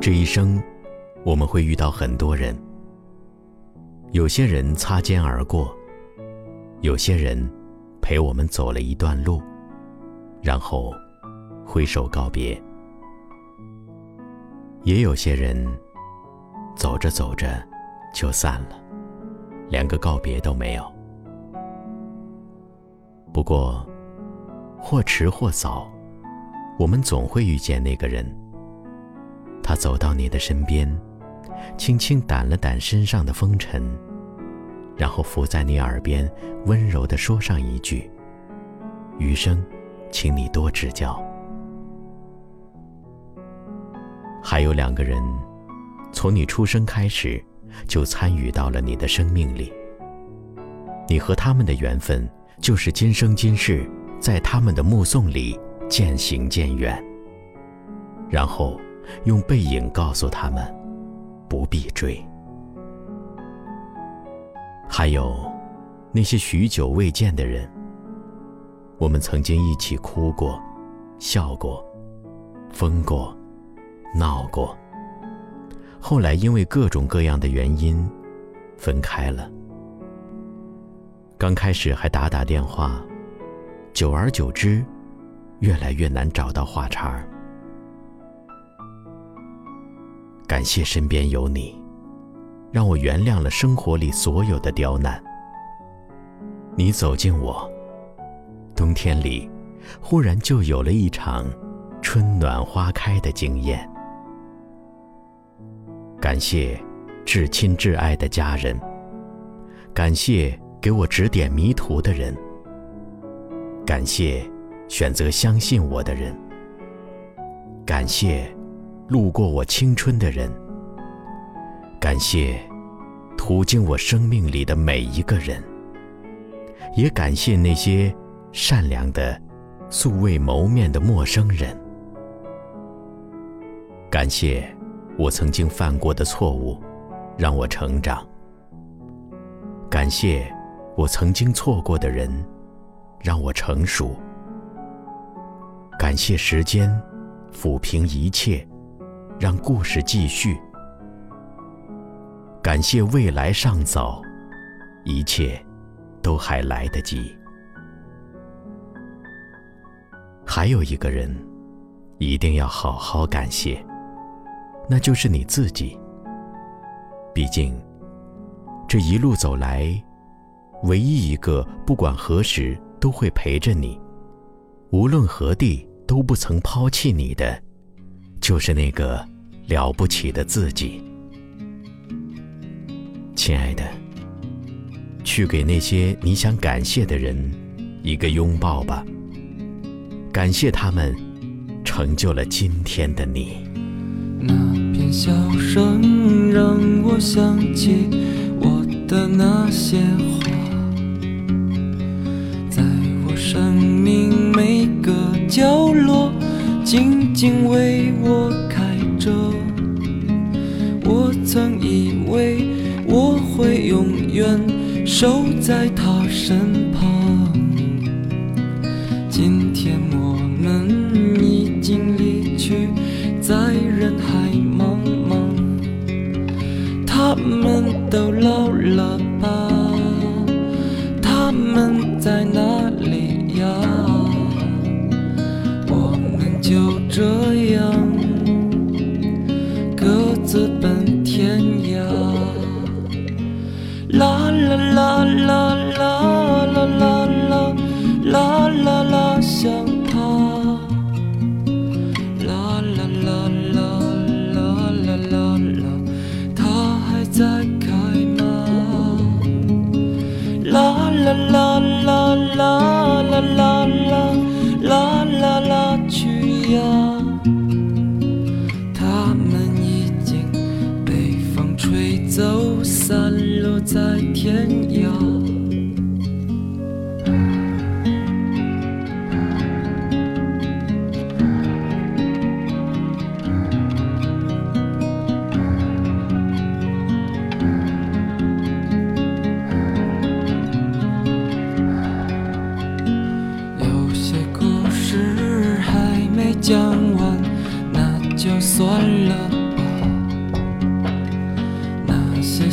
这一生，我们会遇到很多人。有些人擦肩而过，有些人陪我们走了一段路，然后挥手告别。也有些人走着走着就散了，连个告别都没有。不过，或迟或早，我们总会遇见那个人。他走到你的身边，轻轻掸了掸身上的风尘，然后伏在你耳边，温柔地说上一句：“余生，请你多指教。”还有两个人，从你出生开始，就参与到了你的生命里。你和他们的缘分，就是今生今世，在他们的目送里渐行渐远，然后。用背影告诉他们，不必追。还有那些许久未见的人，我们曾经一起哭过、笑过、疯过、闹过，后来因为各种各样的原因分开了。刚开始还打打电话，久而久之，越来越难找到话茬儿。感谢身边有你，让我原谅了生活里所有的刁难。你走进我，冬天里，忽然就有了一场春暖花开的惊艳。感谢至亲至爱的家人，感谢给我指点迷途的人，感谢选择相信我的人，感谢。路过我青春的人，感谢途经我生命里的每一个人，也感谢那些善良的、素未谋面的陌生人。感谢我曾经犯过的错误，让我成长。感谢我曾经错过的人，让我成熟。感谢时间抚平一切。让故事继续。感谢未来尚早，一切都还来得及。还有一个人，一定要好好感谢，那就是你自己。毕竟，这一路走来，唯一一个不管何时都会陪着你，无论何地都不曾抛弃你的，就是那个。了不起的自己，亲爱的，去给那些你想感谢的人一个拥抱吧。感谢他们成就了今天的你。那片笑声让我想起我的那些静静为我开。着，我曾以为我会永远守在他身旁，今天我们已经离去，在人海茫茫，他们都老就这样各自奔天涯。啦啦啦啦啦啦啦天涯有些故事还没讲完那就算了。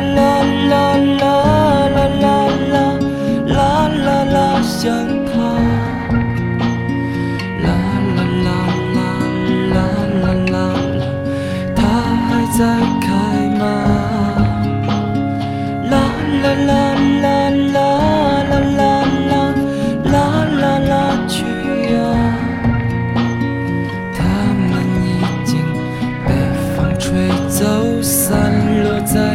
啦啦啦啦啦啦啦啦啦啦，想他。啦啦啦啦啦啦啦啦，它还在开吗？啦啦啦啦啦啦啦啦啦啦啦去呀！它们已经被风吹走，散落在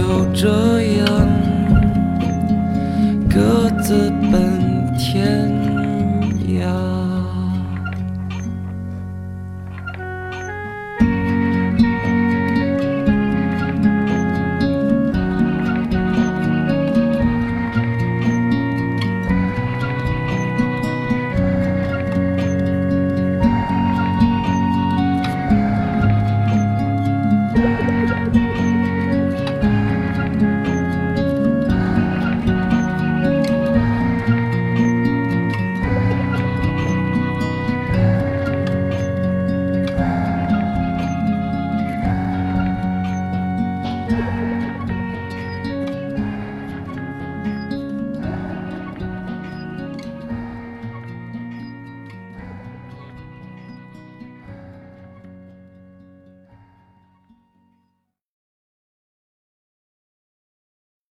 就这样各自奔天涯。